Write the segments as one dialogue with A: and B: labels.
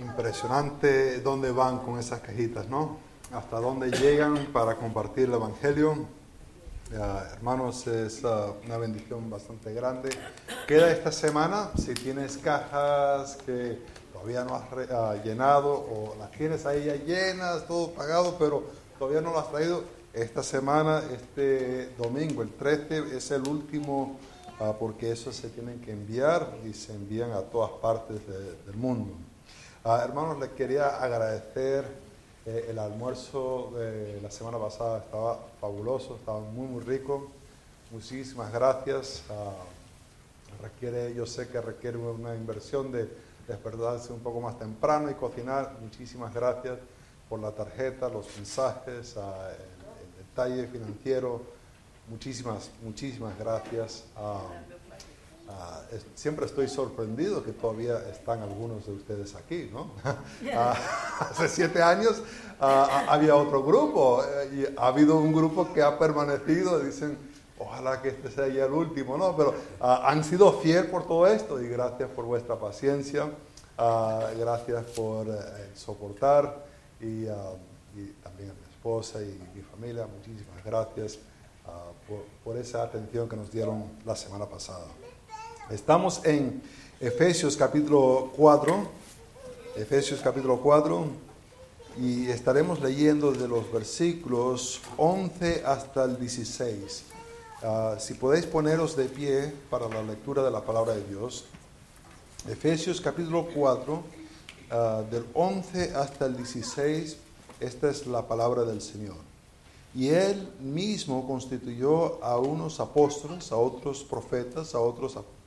A: Impresionante dónde van con esas cajitas, ¿no? Hasta dónde llegan para compartir el Evangelio. hermanos, es uh, una bendición bastante grande. Queda esta semana, si tienes cajas que todavía no has uh, llenado o las tienes ahí ya llenas, todo pagado, pero todavía no lo has traído, esta semana, este domingo, el 13, es el último uh, porque esos se tienen que enviar y se envían a todas partes del mundo. Ah, hermanos, les quería agradecer eh, el almuerzo de la semana pasada, estaba fabuloso, estaba muy, muy rico. Muchísimas gracias. Ah, requiere, yo sé que requiere una inversión de despertarse un poco más temprano y cocinar. Muchísimas gracias por la tarjeta, los mensajes, ah, el, detalle financiero. Muchísimas, muchísimas gracias. Ah, siempre estoy sorprendido que todavía están algunos de ustedes aquí, ¿no? Ah, hace siete años ah, había otro grupo eh, y ha habido un grupo que ha permanecido, dicen, ojalá que este sea ya el último, ¿no? Pero han sido fiel por todo esto y gracias por vuestra paciencia, gracias por eh, soportar y, también a mi esposa y mi familia, muchísimas gracias por esa atención que nos dieron la semana pasada. Estamos en Efesios capítulo 4, Efesios capítulo 4, y estaremos leyendo de los versículos 11 hasta el 16. Ah, si podéis poneros de pie para la lectura de la palabra de Dios. Efesios capítulo 4, ah, del 11 hasta el 16, esta es la palabra del Señor. Y él mismo constituyó a unos apóstoles, a otros profetas, a otros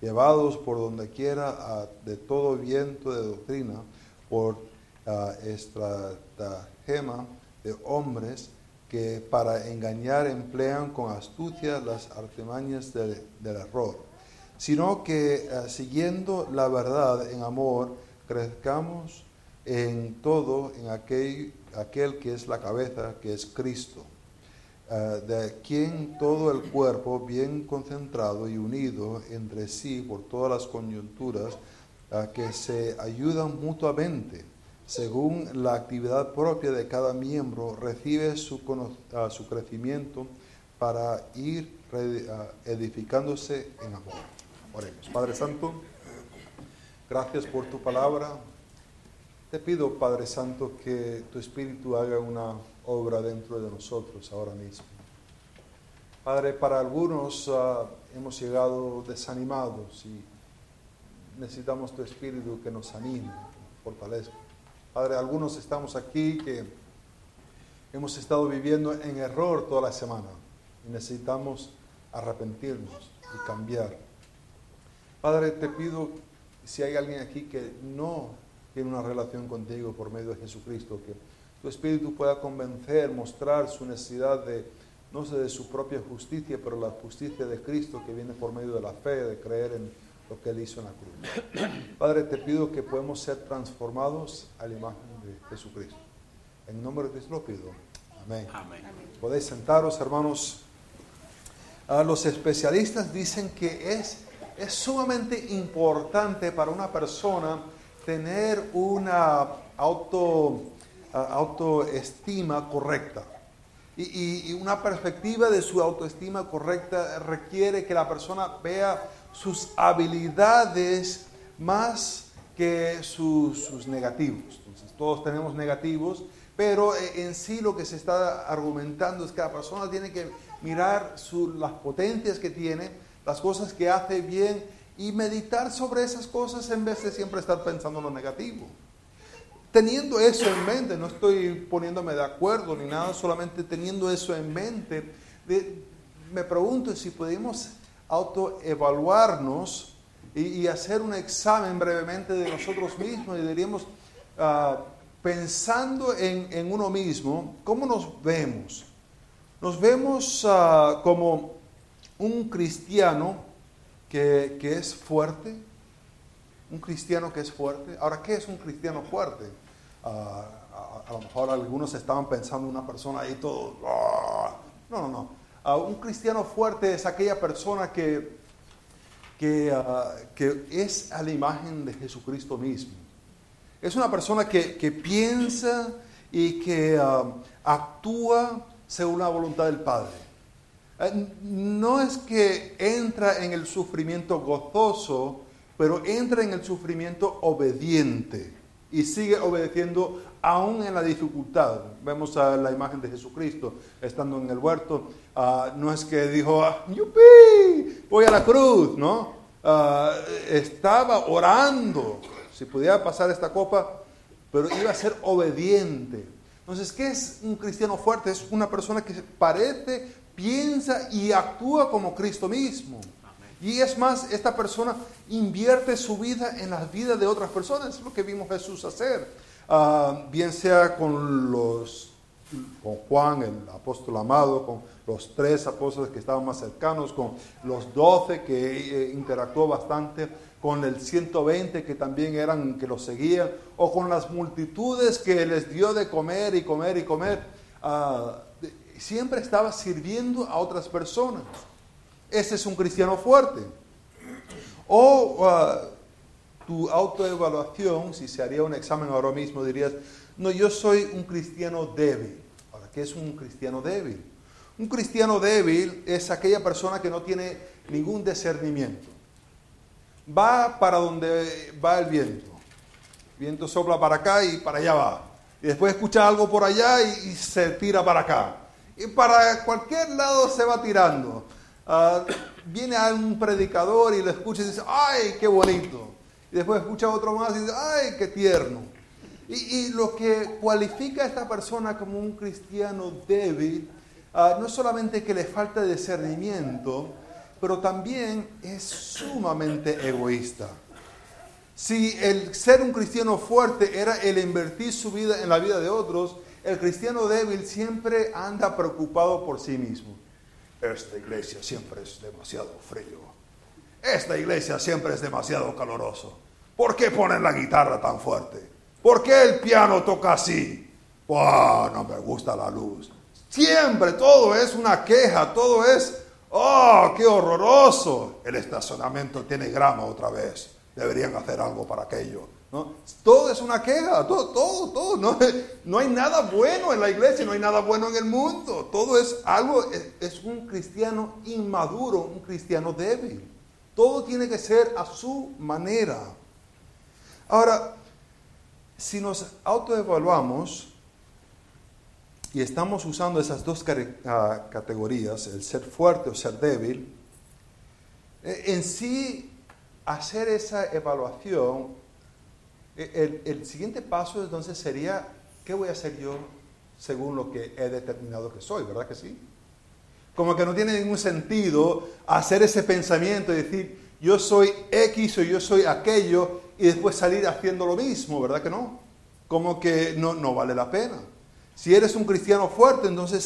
A: llevados por donde quiera de todo viento de doctrina, por uh, estratagema de hombres que para engañar emplean con astucia las artimañas del error, sino que siguiendo la verdad en amor, crezcamos en todo en aquel aquel que es la cabeza, que es Cristo, eh, de quien todo el cuerpo, bien concentrado y unido entre sí por todas las coyunturas, eh, que se ayudan mutuamente, según la actividad propia de cada miembro, recibe su, uh, su crecimiento para ir edificándose en amor. Oremos. Padre Santo, gracias por tu palabra. Te pido, Padre Santo, que tu Espíritu haga una obra dentro de nosotros ahora mismo. Padre, para algunos ah, hemos llegado desanimados y necesitamos tu Espíritu que nos anime, fortalezca. Padre, algunos estamos aquí que hemos estado viviendo en error toda la semana y necesitamos arrepentirnos y cambiar. Padre, te pido, si hay alguien aquí que no tiene una relación contigo por medio de Jesucristo, que tu Espíritu pueda convencer, mostrar su necesidad de, no sé, de su propia justicia, pero la justicia de Cristo que viene por medio de la fe, de creer en lo que Él hizo en la cruz. Padre, te pido que podamos ser transformados a la imagen de Jesucristo. En nombre de Cristo lo pido. Amén. Podéis sentaros, hermanos. Ah, los especialistas dicen que es, es sumamente importante para una persona tener una auto, autoestima correcta. Y, una perspectiva de su autoestima correcta requiere que la persona vea sus habilidades más que sus, negativos. Entonces, todos tenemos negativos, pero eh, en sí lo que se está argumentando es que la persona tiene que mirar las potencias que tiene, las cosas que hace bien y meditar sobre esas cosas en vez de siempre estar pensando en lo negativo. Teniendo eso en mente, no estoy poniéndome de acuerdo ni nada, solamente teniendo eso en mente, me pregunto si podemos autoevaluarnos y, y hacer un examen brevemente de nosotros mismos y diríamos, ah, pensando en, uno mismo, ¿cómo nos vemos? Nos vemos ah, como un cristiano que, es fuerte, un cristiano que es fuerte. Ahora, ¿qué es un cristiano fuerte? Ah, a, lo mejor algunos estaban pensando en una persona ahí todo... Ah, no, no, no. un cristiano fuerte es aquella persona que, que, que es a la imagen de Jesucristo mismo es una persona que, piensa y que actúa según la voluntad del Padre. No es que entra en el sufrimiento gozoso, pero entra en el sufrimiento obediente y sigue obedeciendo aún en la dificultad. Vemos a la imagen de Jesucristo estando en el huerto. Ah, no es que dijo, ah, ¡yupi! Voy a la cruz, ¿no? Ah, estaba orando si pudiera pasar esta copa, pero iba a ser obediente. Entonces, ¿qué es un cristiano fuerte? Es una persona que parece, piensa y actúa como Cristo mismo. Y es más, esta persona invierte su vida en las vidas de otras personas. Es lo que vimos Jesús hacer. Ah, bien sea con los con Juan, el apóstol amado, con los tres apóstoles que estaban más cercanos, con los doce que eh, interactuó bastante, con el 120 que también eran que los seguían, o con las multitudes que les dio de comer y comer y comer. Ah, siempre estaba sirviendo a otras personas. Ese es un cristiano fuerte. O ah, tu autoevaluación, si se haría un examen ahora mismo, dirías, no, yo soy un cristiano débil. Ahora, ¿qué es un cristiano débil? Un cristiano débil es aquella persona que no tiene ningún discernimiento va para donde va el viento. El viento sopla para acá y para allá va. Y después escucha algo por allá y, se tira para acá. Y para cualquier lado se va tirando. Ah, viene a un predicador y le escucha y dice, ¡ay, qué bonito! Y después escucha otro más y dice, ¡ay, qué tierno! Y, lo que cualifica a esta persona como un cristiano débil, ah, no solamente que le falta discernimiento, pero también es sumamente egoísta. Si el ser un cristiano fuerte era el invertir su vida en la vida de otros, el cristiano débil siempre anda preocupado por sí mismo. Esta iglesia siempre es demasiado frío. Esta iglesia siempre es demasiado caloroso. ¿Por qué ponen la guitarra tan fuerte? ¿Por qué el piano toca así? no me gusta la luz. Siempre todo es una queja, todo es ¡Oh, qué horroroso! El estacionamiento tiene grama otra vez. Deberían hacer algo para aquello. ¿No? Todo es una queja, todo, todo, todo. No, no, hay nada bueno en la iglesia, no hay nada bueno en el mundo. Todo es algo, es un cristiano inmaduro, un cristiano débil. Todo tiene que ser a su manera. Ahora, si nos autoevaluamos, y estamos usando esas dos ah, categorías, el ser fuerte o ser débil, eh, en sí hacer esa evaluación, eh, el, siguiente paso entonces sería, ¿qué voy a hacer yo según lo que he determinado que soy? ¿Verdad que sí? Como que no tiene ningún sentido hacer ese pensamiento y decir, yo soy X o yo soy aquello y después salir haciendo lo mismo, ¿verdad que no? Como que no, no vale la pena. Si eres un cristiano fuerte, entonces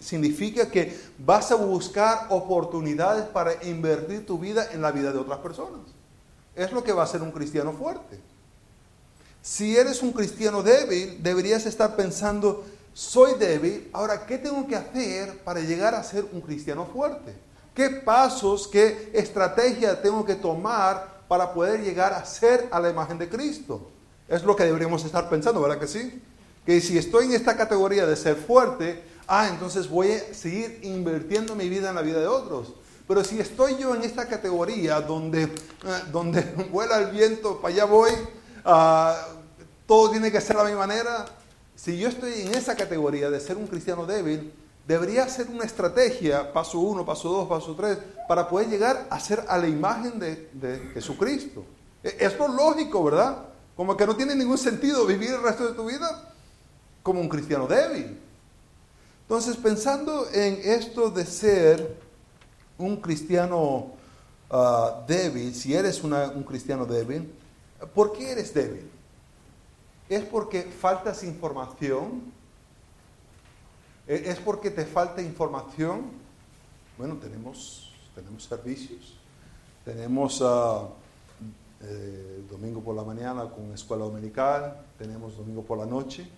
A: significa que vas a buscar oportunidades para invertir tu vida en la vida de otras personas. Es lo que va a ser un cristiano fuerte. Si eres un cristiano débil, deberías estar pensando, soy débil, ahora, ¿qué tengo que hacer para llegar a ser un cristiano fuerte? ¿Qué pasos, qué estrategia tengo que tomar para poder llegar a ser a la imagen de Cristo? Es lo que deberíamos estar pensando, ¿verdad que sí? que si estoy en esta categoría de ser fuerte, ah, entonces voy a seguir invirtiendo mi vida en la vida de otros. Pero si estoy yo en esta categoría donde, eh, donde vuela el viento, para allá voy, ah, todo tiene que ser a mi manera, si yo estoy en esa categoría de ser un cristiano débil, debería ser una estrategia, paso uno, paso dos, paso tres, para poder llegar a ser a la imagen de, Jesucristo. E, es lógico, ¿verdad? Como que no tiene ningún sentido vivir el resto de tu vida como un cristiano débil. Entonces, pensando en esto de ser un cristiano ah, débil, si eres un cristiano débil, ¿por qué eres débil? ¿Es porque faltas información? ¿E-, ¿Es porque te falta información? Bueno, tenemos, tenemos servicios. Tenemos uh, domingo por la mañana con escuela dominical, tenemos domingo por la noche.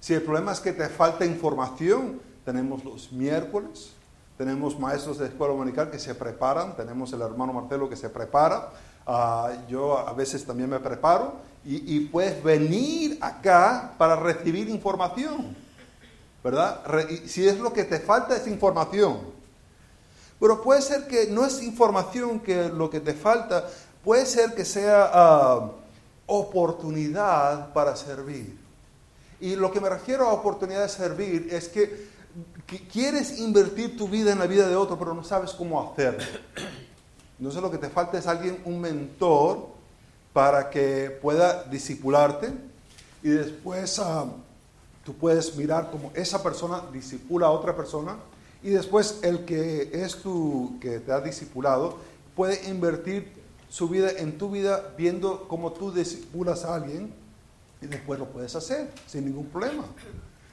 A: Si el problema es que te falta información, tenemos los miércoles, tenemos maestros de escuela dominical que se preparan, tenemos el hermano Martelo que se prepara, uh, yo a veces también me preparo y, y, puedes venir acá para recibir información, ¿verdad? Re si es lo que te falta es información. Pero puede ser que no es información que lo que te falta, puede ser que sea uh, oportunidad para servir. Y lo que me refiero a oportunidad de servir es que, que, quieres invertir tu vida en la vida de otro, pero no sabes cómo hacerlo. Entonces lo que te falta es alguien, un mentor, para que pueda discipularte y después uh, tú puedes mirar cómo esa persona disipula a otra persona y después el que es tu, que te ha discipulado, puede invertir su vida en tu vida viendo cómo tú discipulas a alguien y después lo puedes hacer sin ningún problema.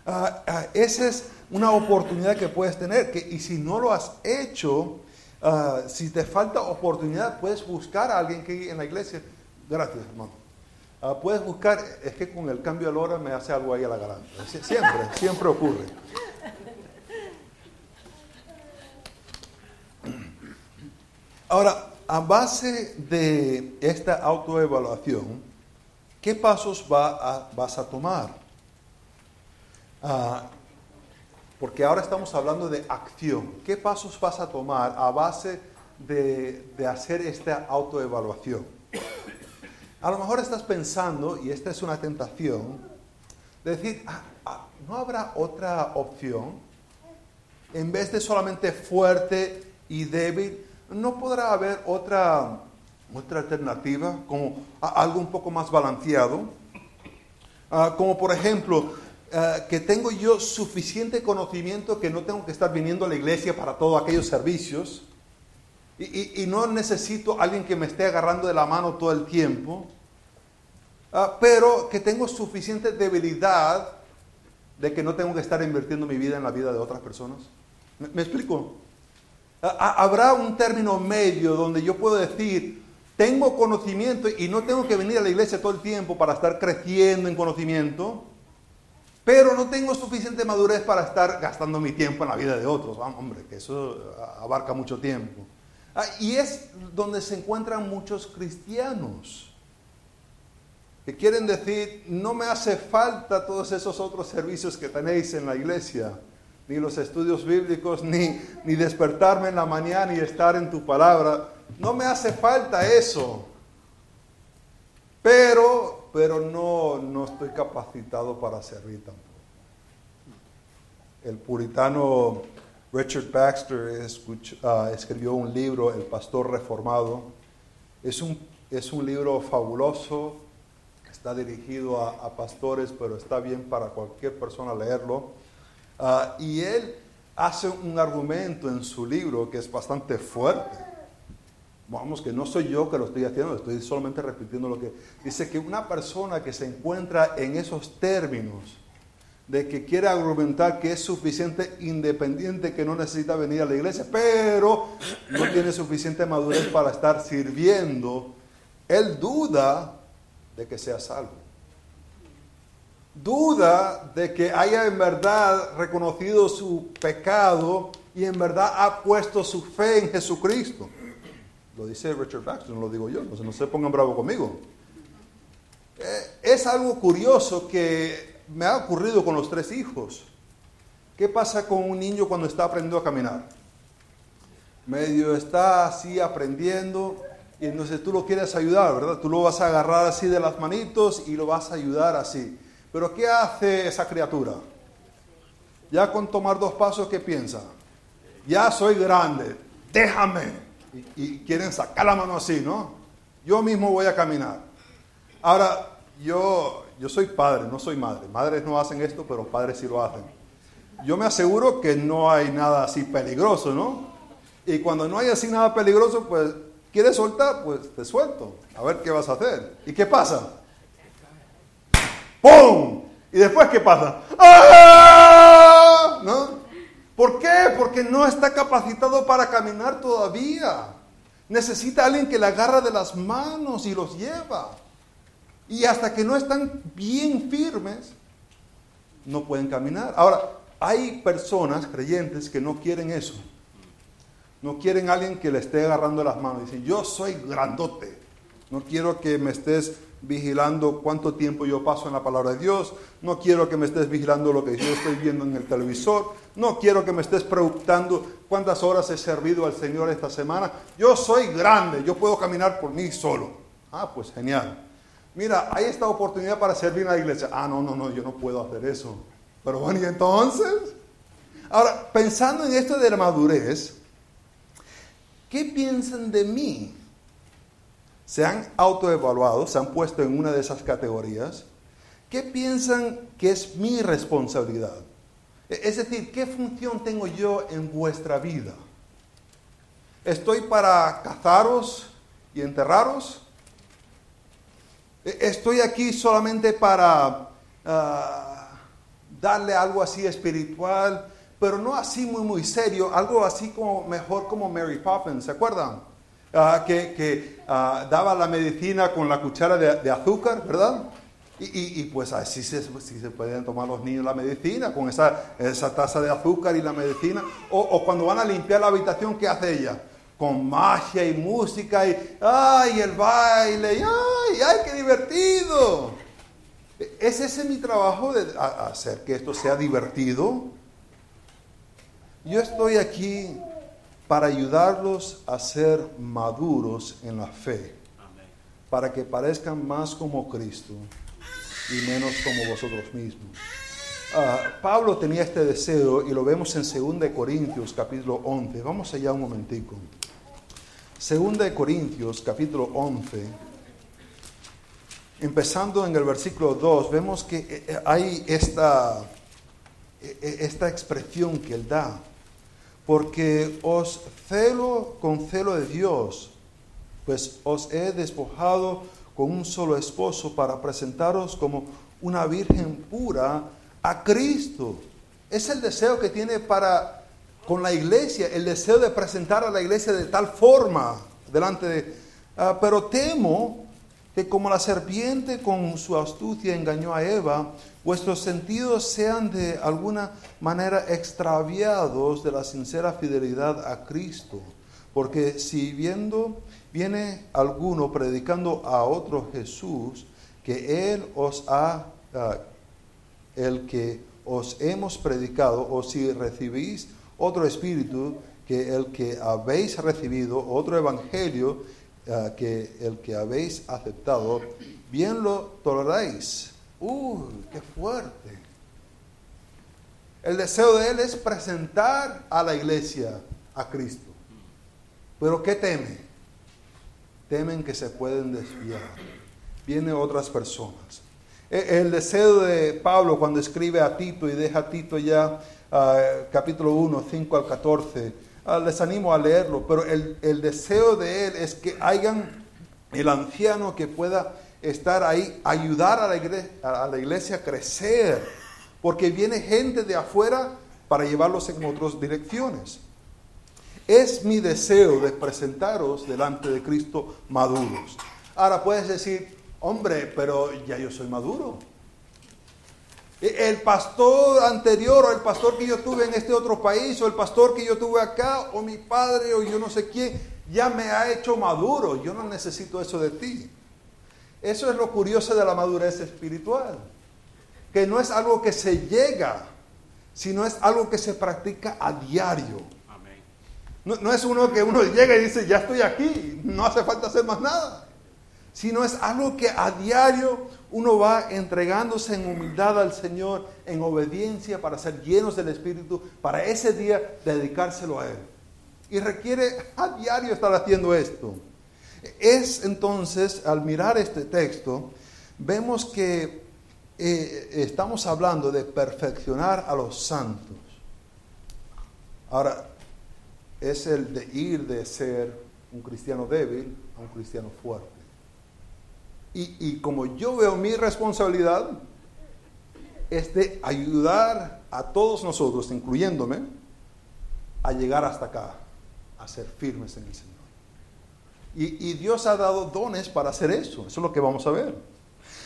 A: Uh, uh, esa es una oportunidad que puedes tener. Y si no lo has hecho, uh, si te falta oportunidad, puedes buscar a alguien que en la iglesia. Gracias, hermano. puedes buscar, es que con el cambio de hora me hace algo ahí a la garganta. Siempre, siempre ocurre. Ahora, a base de esta autoevaluación, ¿qué pasos va vas a tomar? Uh, porque ahora estamos hablando de acción. ¿Qué pasos vas a tomar a base de, de hacer esta autoevaluación? A lo mejor estás pensando, y esta es una tentación, de decir, ah, ah, ¿no habrá otra opción? En vez de solamente fuerte y débil, ¿no podrá haber otra, otra alternativa, como algo un poco más balanceado? Uh, como por ejemplo, que tengo yo suficiente conocimiento que no tengo que estar viniendo a la iglesia para todos aquellos servicios y no necesito alguien que me esté agarrando de la mano todo el tiempo, uh, pero que tengo suficiente debilidad de que no tengo que estar invirtiendo mi vida en la vida de otras personas. ¿Me, me explico? Habrá un término medio donde yo puedo decir, tengo conocimiento y no tengo que venir a la iglesia todo el tiempo para estar creciendo en conocimiento, pero no tengo suficiente madurez para estar gastando mi tiempo en la vida de otros. Ah, hombre, que eso abarca mucho tiempo. Ah, y es donde se encuentran muchos cristianos que quieren decir, no me hace falta todos esos otros servicios que tenéis en la iglesia ni los estudios bíblicos, ni, ni despertarme en la mañana y estar en tu palabra. No me hace falta eso. Pero, pero no, no estoy capacitado para servir tampoco. El puritano Richard Baxter ah, escribió un libro, El Pastor Reformado. Es un, es un libro fabuloso, está dirigido a, a pastores, pero está bien para cualquier persona leerlo Uh, y él hace un argumento en su libro que es bastante fuerte. Vamos, que no soy yo que lo estoy haciendo, estoy solamente repitiendo lo que dice que una persona que se encuentra en esos términos de que quiere argumentar que es suficiente independiente, que no necesita venir a la iglesia, pero no tiene suficiente madurez para estar sirviendo, él duda de que sea salvo duda de que haya en verdad reconocido su pecado y en verdad ha puesto su fe en Jesucristo. Lo dice Richard Baxter, no lo digo yo, no se pongan bravo conmigo. Eh, es algo curioso que me ha ocurrido con los tres hijos. ¿Qué pasa con un niño cuando está aprendiendo a caminar? Medio está así aprendiendo y entonces tú lo quieres ayudar, ¿verdad? Tú lo vas a agarrar así de las manitos y lo vas a ayudar así. Pero ¿qué hace esa criatura? Ya con tomar dos pasos, ¿qué piensa? Ya soy grande, déjame. Y, quieren sacar la mano así, ¿no? Yo mismo voy a caminar. Ahora, yo, yo soy padre, no soy madre. Madres no hacen esto, pero padres sí lo hacen. Yo me aseguro que no hay nada así peligroso, ¿no? Y cuando no hay así nada peligroso, pues, ¿quieres soltar? Pues te suelto. A ver qué vas a hacer. ¿Y qué pasa? ¡Pum! ¿Y después qué pasa? ¡Ah! ¿No? ¿Por qué? Porque no está capacitado para caminar todavía. Necesita alguien que le agarra de las manos y los lleva. Y hasta que no están bien firmes, no pueden caminar. Ahora, hay personas creyentes que no quieren eso. No quieren alguien que le esté agarrando las manos. Dicen, yo soy grandote. No quiero que me estés vigilando cuánto tiempo yo paso en la palabra de Dios. No quiero que me estés vigilando lo que yo estoy viendo en el televisor. No quiero que me estés preguntando cuántas horas he servido al Señor esta semana. Yo soy grande, yo puedo caminar por mí solo. Ah, pues genial. Mira, hay esta oportunidad para servir en la iglesia. Ah, no, no, no, yo no puedo hacer eso. Pero bueno, ¿y entonces? Ahora, pensando en esto de la madurez, ¿qué piensan de mí? ¿Se han autoevaluado? ¿Se han puesto en una de esas categorías? ¿Qué piensan que es mi responsabilidad? E-, es decir, ¿qué función tengo yo en vuestra vida? ¿Estoy para cazaros y enterraros? E-, ¿Estoy aquí solamente para ah, darle algo así espiritual, pero no así muy, muy serio, algo así como mejor como Mary Poppins, ¿se acuerdan? Ah, que, ah, daba la medicina con la cuchara de azúcar, ¿verdad? Y, pues así se, se, pueden tomar los niños la medicina, con esa, esa taza de azúcar y la medicina. O, cuando van a limpiar la habitación, ¿qué hace ella? Con magia y música y ¡ay! el baile, y ¡ay! ¡ay! ¡qué divertido! ¿Es ese mi trabajo de hacer que esto sea divertido? Yo estoy aquí para ayudarlos a ser maduros en la fe, para que parezcan más como Cristo y menos como vosotros mismos. Ah, Pablo tenía este deseo y lo vemos en 2 Corintios capítulo 11. Vamos allá un momentico. 2 Corintios capítulo 11. Empezando en el versículo 2, vemos que eh, eh, hay esta, eh, esta expresión que él da. Porque os celo con celo de Dios, pues os he despojado con un solo esposo para presentaros como una virgen pura a Cristo. Es el deseo que tiene para con la iglesia, el deseo de presentar a la iglesia de tal forma delante de... Ah, pero temo que como la serpiente con su astucia engañó a Eva, vuestros sentidos sean de alguna manera extraviados de la sincera fidelidad a Cristo. Porque si viendo viene alguno predicando a otro Jesús que Él os ha, ah, el que os hemos predicado, o si recibís otro espíritu que el que habéis recibido, otro evangelio que el que habéis aceptado, bien lo toleráis. ¡Uy, qué fuerte! El deseo de Él es presentar a la iglesia a Cristo. Pero ¿qué teme? temen que se pueden desviar. Vienen otras personas. E, el deseo de Pablo cuando escribe a Tito y deja a Tito ya ah, capítulo 1, 5 al 14, les animo a leerlo, pero el, el, deseo de él es que hayan el anciano que pueda estar ahí, ayudar a la, iglesia, a la iglesia a crecer, porque viene gente de afuera para llevarlos en otras direcciones. Es mi deseo de presentaros delante de Cristo maduros. Ahora puedes decir, hombre, pero ya yo soy maduro. E, el pastor anterior o el pastor que yo tuve en este otro país o el pastor que yo tuve acá o mi padre o yo no sé quién ya me ha hecho maduro. Yo no necesito eso de ti. Eso es lo curioso de la madurez espiritual. Que no es algo que se llega, sino es algo que se practica a diario. No, es uno que uno llega y dice, ya estoy aquí, no hace falta hacer más nada. Sino es algo que a diario uno va entregándose en humildad al Señor, en obediencia para ser llenos del Espíritu, para ese día dedicárselo a Él. Y requiere a diario estar haciendo esto. Es entonces, al mirar este texto, vemos que eh, estamos hablando de perfeccionar a los santos. Ahora, es el de ir de ser un cristiano débil a un cristiano fuerte. Y, como yo veo mi responsabilidad, es de ayudar a todos nosotros, incluyéndome, a llegar hasta acá, a ser firmes en el Señor. Y, Dios ha dado dones para hacer eso, eso es lo que vamos a ver.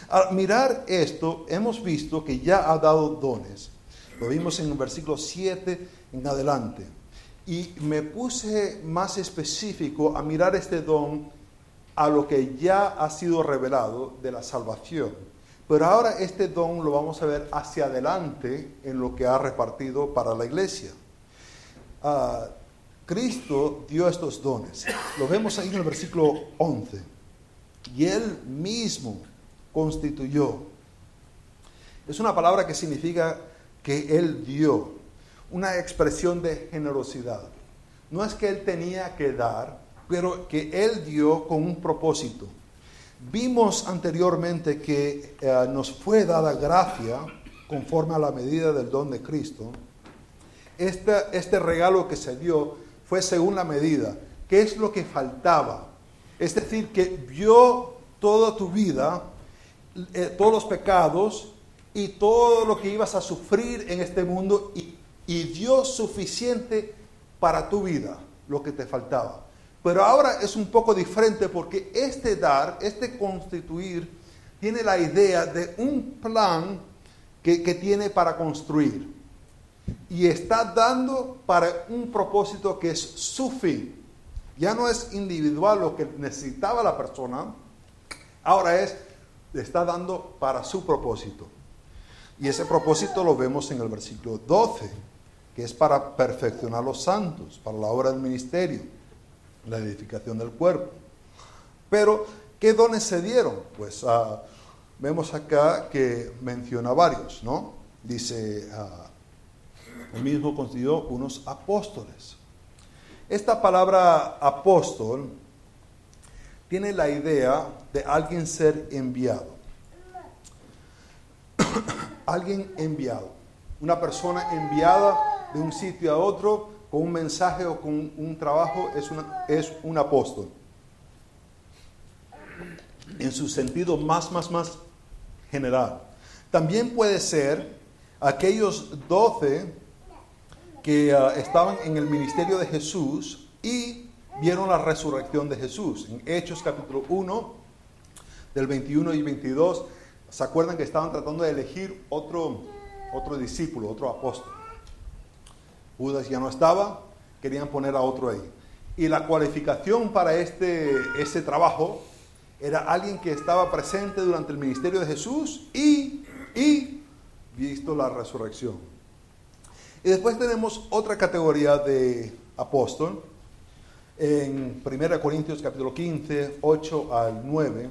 A: Al mirar esto, hemos visto que ya ha dado dones. Lo vimos en el versículo 7 en adelante. Y me puse más específico a mirar este don a lo que ya ha sido revelado de la salvación. Pero ahora este don lo vamos a ver hacia adelante en lo que ha repartido para la iglesia. Ah, Cristo dio estos dones. Lo vemos ahí en el versículo 11. Y Él mismo constituyó. Es una palabra que significa que Él dio, una expresión de generosidad. No es que Él tenía que dar, pero que Él dio con un propósito. Vimos anteriormente que eh, nos fue dada gracia conforme a la medida del don de Cristo. Este, regalo que se dio fue según la medida. ¿Qué es lo que faltaba? Es decir, que vio toda tu vida, eh, todos los pecados y todo lo que ibas a sufrir en este mundo y dio suficiente para tu vida, lo que te faltaba. Pero ahora es un poco diferente porque este dar, este constituir, tiene la idea de un plan que, que tiene para construir y está dando para un propósito que es su fin. Ya no es individual lo que necesitaba la persona, ahora es, está dando para su propósito. Y ese propósito lo vemos en el versículo 12, que es para perfeccionar los santos, para la obra del ministerio, la edificación del cuerpo. Pero, ¿qué dones se dieron? Pues ah, vemos acá que menciona varios, ¿no? Dice, uh, el mismo constituyó unos apóstoles. Esta palabra apóstol tiene la idea de alguien ser enviado. alguien enviado. Una persona enviada de un sitio a otro con un mensaje o con un trabajo es, es un apóstol. En su sentido más, más, más general. También puede ser aquellos doce que ah, estaban en el ministerio de Jesús y vieron la resurrección de Jesús. En Hechos capítulo 1, del 21 y 22, ¿se acuerdan que estaban tratando de elegir otro, otro discípulo, otro apóstol? Judas ya no estaba, querían poner a otro ahí. Y la cualificación para este, ese trabajo era alguien que estaba presente durante el ministerio de Jesús y, y visto la resurrección. Y después tenemos otra categoría de apóstol. En 1 Corintios capítulo 15, 8 al 9,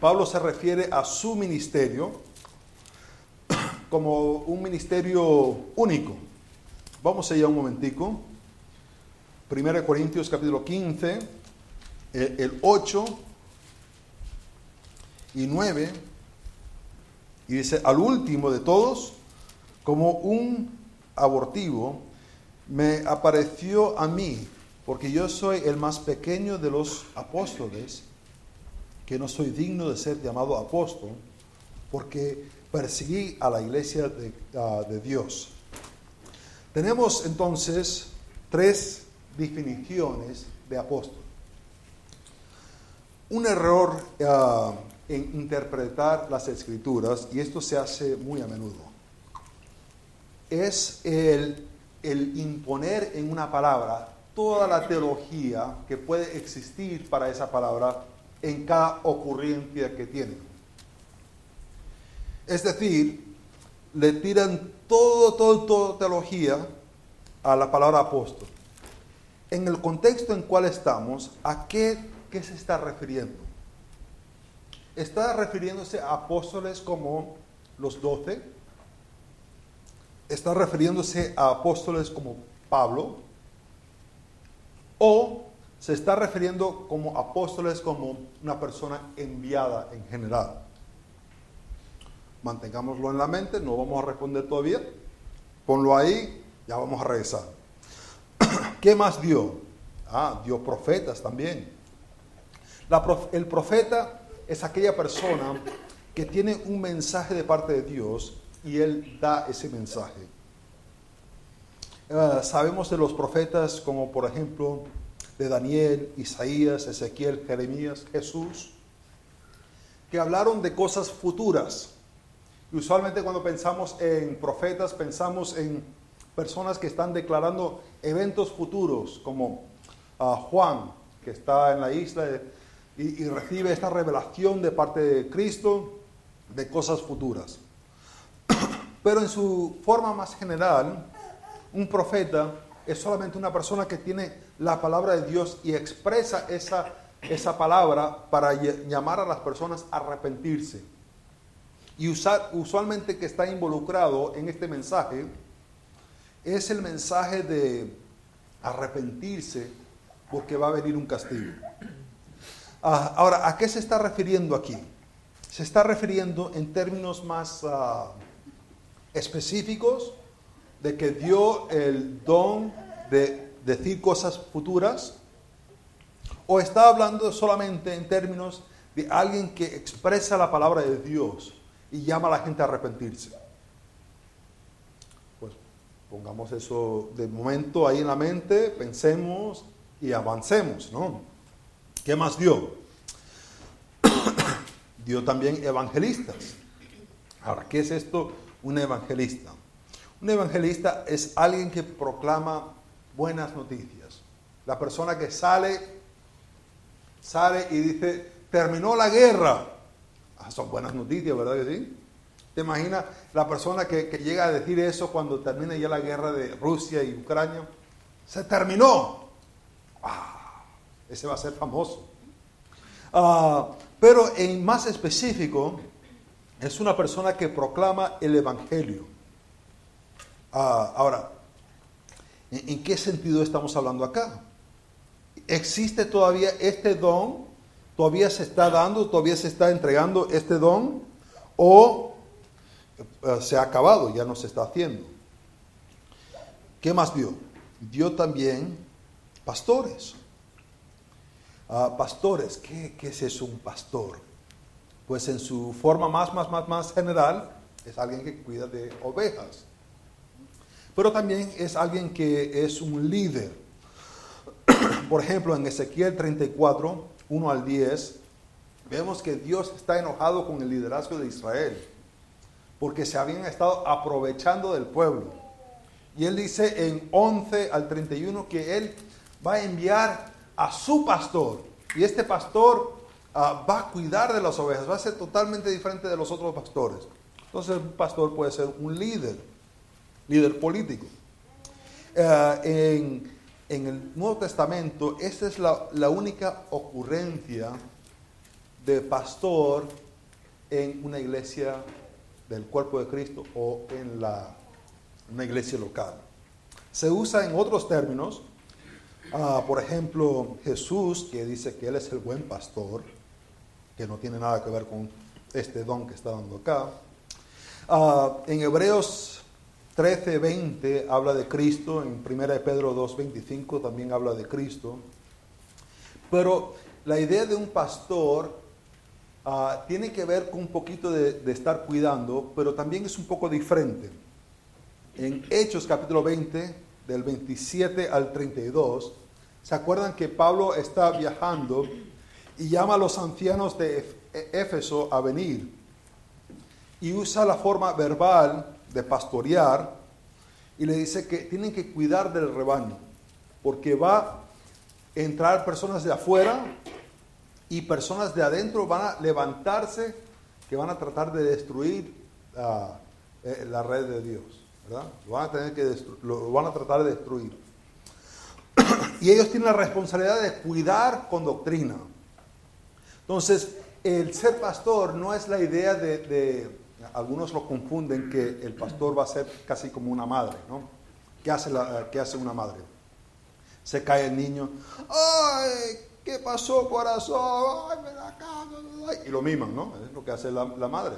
A: Pablo se refiere a su ministerio como un ministerio único. Vamos allá un momentico. 1 Corintios capítulo 15, el, el 8 y 9, y dice, al último de todos, como un abortivo me apareció a mí, porque yo soy el más pequeño de los apóstoles, que no soy digno de ser llamado apóstol, porque perseguí a la iglesia de, ah, Dios. Tenemos entonces tres definiciones de apóstol. Un error ah, en interpretar las escrituras, y esto se hace muy a menudo es el, imponer en una palabra toda la teología que puede existir para esa palabra en cada ocurrencia que tiene. Es decir, le tiran todo, todo, toda teología a la palabra apóstol. En el contexto en cual estamos, ¿a qué, qué se está refiriendo? Está refiriéndose a apóstoles como los doce, está refiriéndose a apóstoles como Pablo o se está refiriendo como apóstoles como una persona enviada en general. Mantengámoslo en la mente, no vamos a responder todavía. Ponlo ahí, ya vamos a regresar. ¿Qué más dio? Ah, dio profetas también. el profeta es aquella persona que tiene un mensaje de parte de Dios y él da ese mensaje. Ah, sabemos de los profetas como por ejemplo de Daniel, Isaías, Ezequiel, Jeremías, Jesús, que hablaron de cosas futuras. Y usualmente cuando pensamos en profetas pensamos en personas que están declarando eventos futuros, como a Juan, que está en la isla y, y recibe esta revelación de parte de Cristo de cosas futuras. Pero en su forma más general, un profeta es solamente una persona que tiene la palabra de Dios y expresa esa, esa palabra para llamar a las personas a arrepentirse. Y usar, usualmente que está involucrado en este mensaje es el mensaje de arrepentirse porque va a venir un castigo. Ah, ahora, ¿a qué se está refiriendo aquí? Se está refiriendo en términos más ah, específicos de que dio el don de decir cosas futuras o está hablando solamente en términos de alguien que expresa la palabra de Dios y llama a la gente a arrepentirse. Pues pongamos eso de momento ahí en la mente, pensemos y avancemos, ¿no? ¿Qué más dio? dio también evangelistas. Ahora, ¿qué es esto? Un evangelista. Un evangelista es alguien que proclama buenas noticias. La persona que sale, sale y dice, terminó la guerra. Ah, son buenas noticias, ¿verdad que? ¿Te imaginas la persona que, llega a decir eso cuando termine ya la guerra de Rusia y Ucrania? Se terminó. Ah, ese va a ser famoso. Ah, pero en más específico, es una persona que proclama el Evangelio. Ah, ahora, ¿en, qué sentido estamos hablando acá? ¿Existe todavía este don? ¿Todavía se está dando, todavía se está entregando este don? ¿O eh, se ha acabado, ya no se está haciendo? ¿Qué más dio? Dio también pastores. Ah, pastores, ¿qué, ¿qué es eso un pastor? Pues en su forma más, más, más, más general, es alguien que cuida de ovejas pero también es alguien que es un líder. Por ejemplo, en Ezequiel 34, 1 al 10, vemos que Dios está enojado con el liderazgo de Israel, porque se habían estado aprovechando del pueblo. Y él dice en 11 al 31 que él va a enviar a su pastor, y este pastor ah, va a cuidar de las ovejas, va a ser totalmente diferente de los otros pastores. Entonces, un pastor puede ser un líder líder político. Eh, en, el Nuevo Testamento, esta es la, única ocurrencia de pastor en una iglesia del cuerpo de Cristo o en la, una iglesia local. Se usa en otros términos, ah, por ejemplo, Jesús, que dice que Él es el buen pastor, que no tiene nada que ver con este don que está dando acá. Ah, en Hebreos 13:20 habla de Cristo, en 1 Pedro 2:25 también habla de Cristo. Pero la idea de un pastor ah, tiene que ver con un poquito de, de, estar cuidando, pero también es un poco diferente. En Hechos capítulo 20, del 27 al 32, ¿se acuerdan que Pablo está viajando y llama a los ancianos de Éfeso a venir? Y usa la forma verbal de pastorear y le dice que tienen que cuidar del rebaño, porque va a entrar personas de afuera y personas de adentro van a levantarse que van a tratar de destruir ah, eh, la red de Dios, ¿verdad? Lo van a, tener que lo van a tratar de destruir. y ellos tienen la responsabilidad de cuidar con doctrina. Entonces, el ser pastor no es la idea de algunos lo confunden que el pastor va a ser casi como una madre, ¿no? ¿Qué hace, la, qué hace una madre? Se cae el niño, ¡ay! ¿Qué pasó, corazón? ¡Ay, me da Y lo miman, ¿no? Es lo que hace la, madre.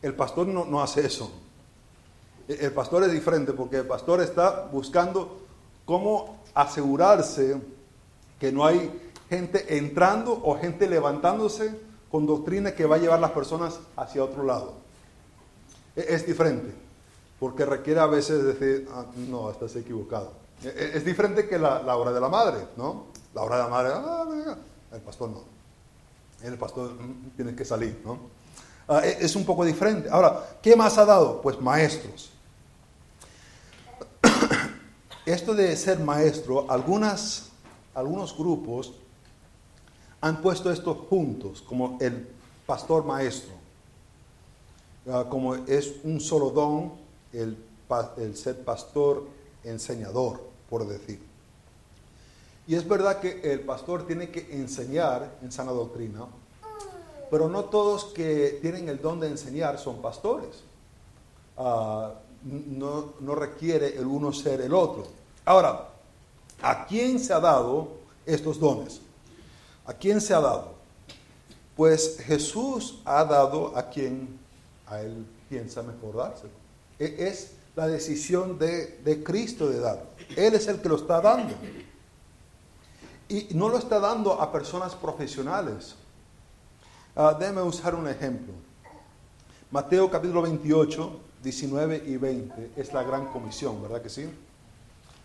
A: El pastor no, no hace eso. El pastor es diferente porque el pastor está buscando cómo asegurarse que no hay gente entrando o gente levantándose con doctrina que va a llevar las personas hacia otro lado. E, es diferente, porque requiere a veces decir, ah, no, estás equivocado. E, e, es diferente que la, la, hora de la madre, ¿no? La hora de la madre, ah, el pastor no. El pastor mm, tiene que salir, ¿no? Ah, es un poco diferente. Ahora, ¿qué más ha dado? Pues maestros. Esto de ser maestro, algunas, algunos grupos han puesto esto juntos, como el pastor maestro. Ah, como es un solo don el, ser pastor enseñador, por decir. Y es verdad que el pastor tiene que enseñar en sana doctrina, pero no todos que tienen el don de enseñar son pastores. Ah, no, no, requiere el uno ser el otro. Ahora, ¿a quién se ha dado estos dones? ¿A quién se ha dado? Pues Jesús ha dado a quien a él piensa mejor dárselo. E, es la decisión de, de Cristo de dar. Él es el que lo está dando. Y no lo está dando a personas profesionales. Uh, déjeme usar un ejemplo. Mateo capítulo 28, 19 y 20 es la gran comisión, ¿verdad que sí?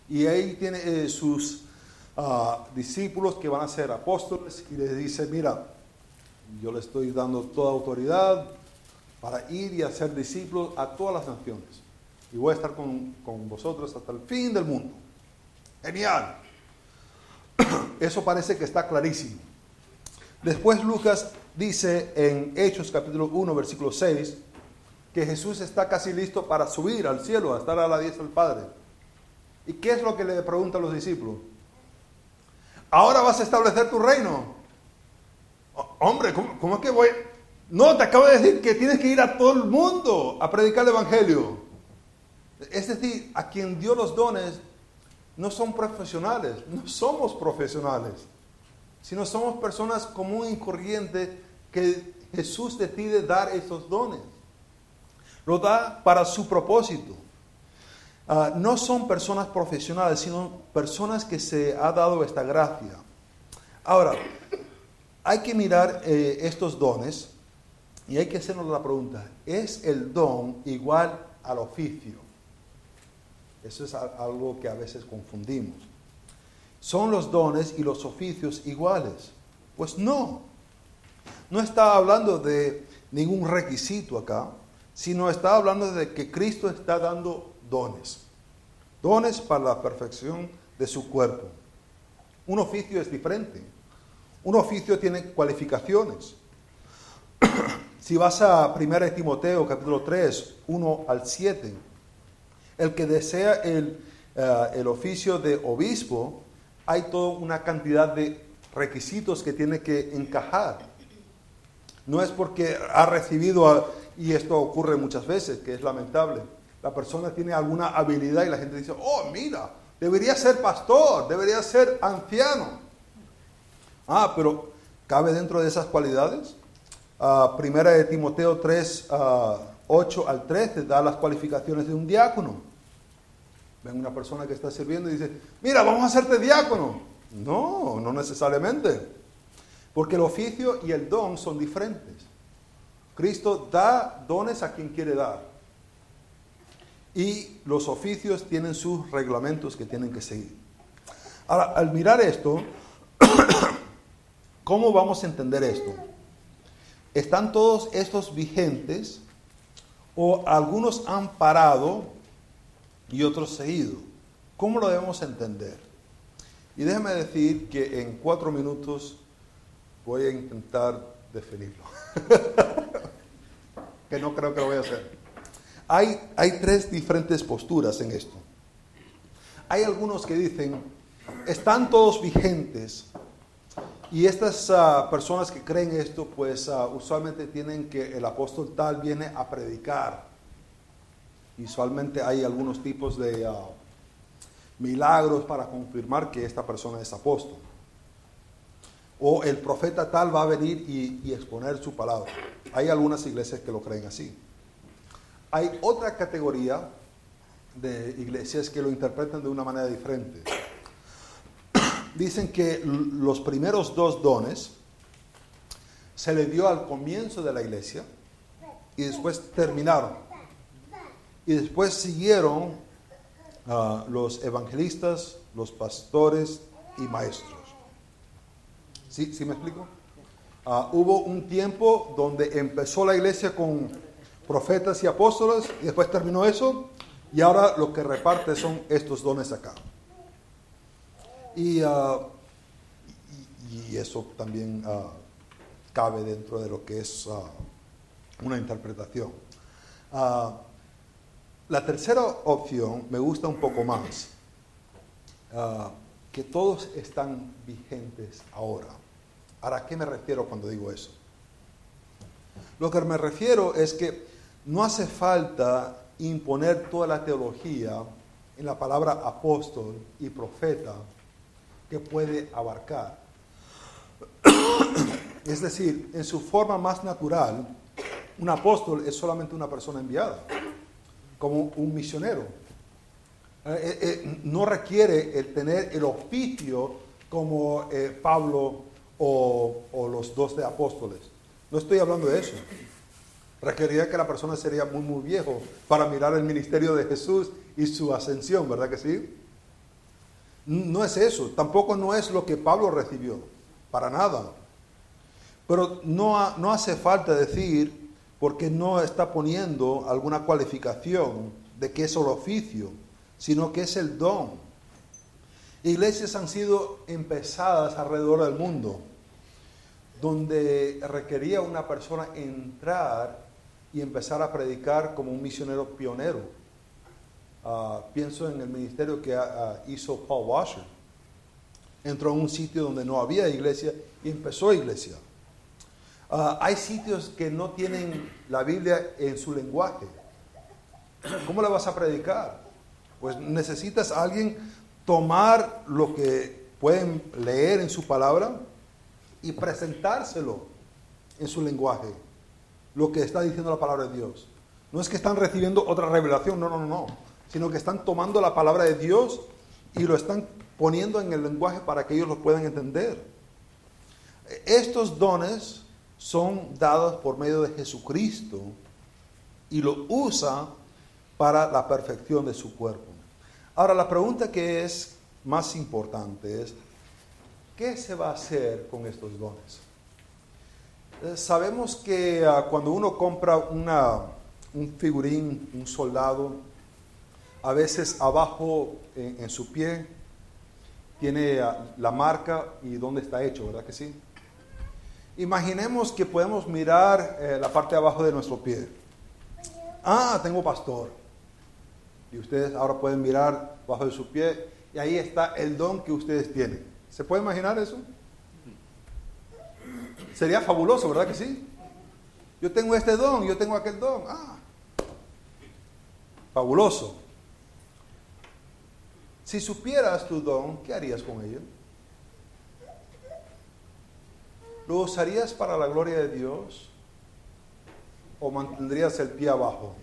A: Y ahí tiene eh, sus uh, discípulos que van a ser apóstoles y les dice, mira, yo le estoy dando toda autoridad para ir y hacer discípulos a todas las naciones. Y voy a estar con, con vosotros hasta el fin del mundo. Genial. Eso parece que está clarísimo. Después Lucas dice en Hechos capítulo 1, versículo 6, que Jesús está casi listo para subir al cielo, a estar a la diestra del Padre. ¿Y qué es lo que le preguntan los discípulos? Ahora vas a establecer tu reino. Hombre, ¿cómo, ¿cómo, es que voy? No, te acabo de decir que tienes que ir a todo el mundo a predicar el Evangelio. Es decir, a quien dio los dones no son profesionales, no somos profesionales sino somos personas común y corriente que Jesús decide dar estos dones. Lo da para su propósito. Ah, no son personas profesionales, sino personas que se ha dado esta gracia. Ahora, hay que mirar eh, estos dones y hay que hacernos la pregunta, ¿es el don igual al oficio? Eso es algo que a veces confundimos. ¿Son los dones y los oficios iguales? Pues no. No está hablando de ningún requisito acá, sino está hablando de que Cristo está dando dones. Dones para la perfección de su cuerpo. Un oficio es diferente. Un oficio tiene cualificaciones. Si vas a 1 Timoteo capítulo 3, 1 al 7, el que desea el, eh, el oficio de obispo hay toda una cantidad de requisitos que tiene que encajar. No es porque ha recibido, y esto ocurre muchas veces, que es lamentable, la persona tiene alguna habilidad y la gente dice, oh, mira, debería ser pastor, debería ser anciano. Ah, pero ¿cabe dentro de esas cualidades? Ah, primera de Timoteo 3, 8 ah, al 13 da las cualificaciones de un diácono. Ven una persona que está sirviendo y dice, mira, vamos a hacerte diácono. No, no necesariamente. Porque el oficio y el don son diferentes. Cristo da dones a quien quiere dar. Y los oficios tienen sus reglamentos que tienen que seguir. Ahora, al mirar esto, ¿cómo vamos a entender esto? ¿Están todos estos vigentes o algunos han parado y otros seguido. ¿Cómo lo debemos entender? Y déjeme decir que en cuatro minutos voy a intentar definirlo. que no creo que lo voy a hacer. Hay, hay tres diferentes posturas en esto. Hay algunos que dicen, están todos vigentes. Y estas ah, personas que creen esto, pues ah, usualmente tienen que el apóstol tal viene a predicar Usualmente hay algunos tipos de ah, milagros para confirmar que esta persona es apóstol. O el profeta tal va a venir y, exponer su palabra. Hay algunas iglesias que lo creen así. Hay otra categoría de iglesias que lo interpretan de una manera diferente. Dicen que los primeros dos dones se le dio al comienzo de la iglesia y después terminaron. y después siguieron ah, los evangelistas, los pastores y maestros. ¿Sí, ¿Sí me explico? Ah, hubo un tiempo donde empezó la iglesia con profetas y apóstoles y después terminó eso y ahora lo que reparte son estos dones acá. Y, ah, y, eso también ah, cabe dentro de lo que es una interpretación. la tercera opción me gusta un poco más, que todos están vigentes ahora. Ahora, ¿a qué me refiero cuando digo eso? Lo que me refiero es que no hace falta imponer toda la teología en la palabra apóstol y profeta que puede abarcar. Es decir, en su forma más natural, un apóstol es solamente una persona enviada, como un misionero. Eh, eh, eh, no requiere el tener el oficio como Pablo o, los doce apóstoles. No estoy hablando de eso. Requeriría que la persona sería muy, muy viejo para mirar el ministerio de Jesús y su ascensión, ¿verdad que sí? No es eso, tampoco no es lo que Pablo recibió, para nada. Pero no, no hace falta decir, porque no está poniendo alguna cualificación de que es el oficio, sino que es el don. Iglesias han sido empezadas alrededor del mundo, donde requería una persona entrar y empezar a predicar como un misionero pionero. Ah, pienso en el ministerio que ah, hizo Paul Washer. Entró en un sitio donde no había iglesia y empezó iglesia. Ah, hay sitios que no tienen la Biblia en su lenguaje. ¿Cómo la vas a predicar? Pues necesitas a alguien tomar lo que pueden leer en su palabra y presentárselo en su lenguaje, lo que está diciendo la palabra de Dios. No es que están recibiendo otra revelación, no, no, no, no, sino que están tomando la palabra de Dios y lo están poniendo en el lenguaje para que ellos lo puedan entender. Estos dones son dados por medio de Jesucristo y lo usa para la perfección de su cuerpo. Ahora, la pregunta que es más importante es, ¿qué se va a hacer con estos dones? Eh, sabemos que ah, cuando uno compra una, un figurín, un soldado, a veces abajo en, su pie tiene ah, la marca y dónde está hecho, ¿verdad que sí? Imaginemos que podemos mirar eh, la parte de abajo de nuestro pie. Ah, tengo pastor y ustedes ahora pueden mirar bajo de su pie y ahí está el don que ustedes tienen. ¿Se puede imaginar eso? Sería fabuloso, ¿verdad que sí? Yo tengo este don, yo tengo aquel don. Ah, fabuloso. Si supieras tu don, ¿qué harías con ello? ¿Lo usarías para la gloria de Dios o mantendrías el pie abajo?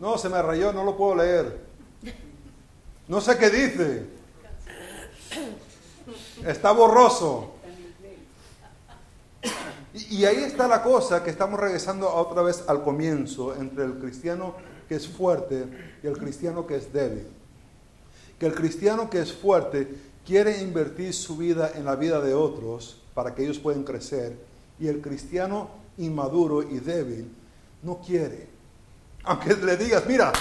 A: No, se me rayó, no lo puedo leer. No sé qué dice. Está borroso. Y, ahí está la cosa que estamos regresando otra vez al comienzo entre el cristiano que es fuerte y el cristiano que es débil. Que el cristiano que es fuerte quiere invertir su vida en la vida de otros para que ellos puedan crecer y el cristiano inmaduro y débil no quiere. Aunque le digas, mira,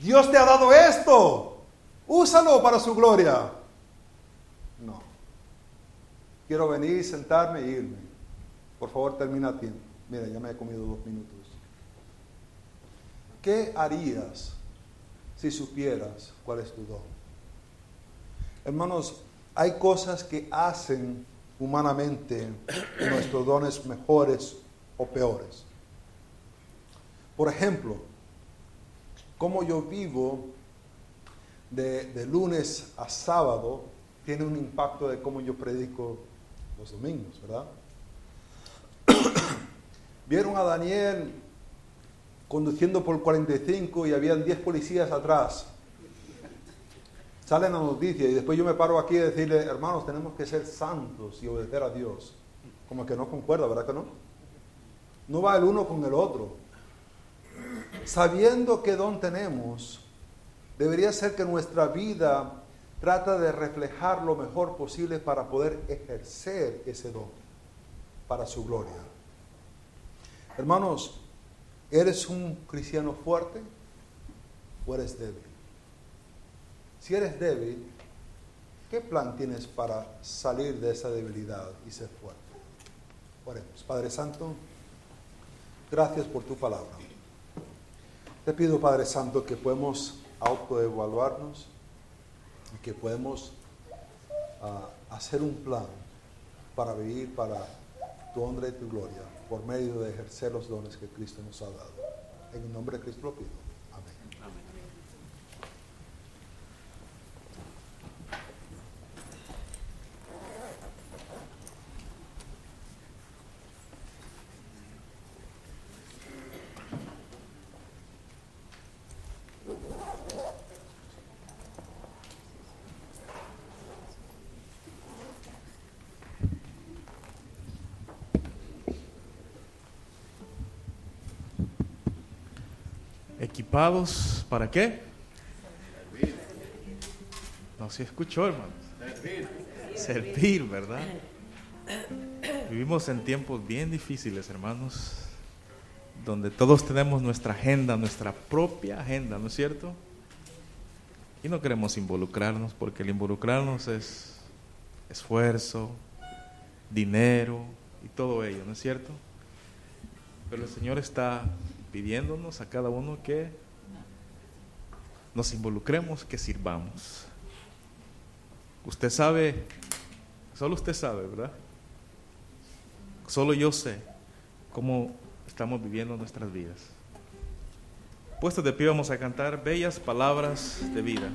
A: Dios te ha dado esto, úsalo para su gloria. No. Quiero venir, sentarme e irme. Por favor, termina a tiempo. Mira, ya me he comido dos minutos. ¿Qué harías si supieras cuál es tu don? Hermanos, hay cosas que hacen humanamente nuestros dones mejores o peores. Por ejemplo, cómo yo vivo de, lunes a sábado tiene un impacto de cómo yo predico los domingos, ¿verdad? Vieron a Daniel conduciendo por el 45 y habían 10 policías atrás. Salen las noticias y después yo me paro aquí a decirle, hermanos, tenemos que ser santos y obedecer a Dios. Como que no concuerda, ¿verdad que no? No va el uno con el otro. sabiendo qué don tenemos, debería ser que nuestra vida trata de reflejar lo mejor posible para poder ejercer ese don para su gloria. Hermanos, ¿eres un cristiano fuerte o eres débil? Si eres débil, ¿qué plan tienes para salir de esa debilidad y ser fuerte? Oremos. Padre Santo, gracias por tu palabra. Te pido, Padre Santo, que podemos autoevaluarnos y que podemos ah, hacer un plan para vivir para tu honra y tu gloria por medio de ejercer los dones que Cristo nos ha dado. En el nombre de Cristo lo pido. Amén.
B: ¿Equipados para qué? No se escuchó, hermanos. Servir. Servir, ¿verdad? Vivimos en tiempos bien difíciles, hermanos, donde todos tenemos nuestra agenda, nuestra propia agenda, ¿no es cierto? Y no queremos involucrarnos porque el involucrarnos es esfuerzo, dinero y todo ello, ¿no es cierto? Pero el Señor está pidiéndonos a cada uno que nos involucremos, que sirvamos. Usted sabe, solo usted sabe, ¿verdad? Solo yo sé cómo estamos viviendo nuestras vidas. Puestos de pie vamos a cantar bellas palabras de vida.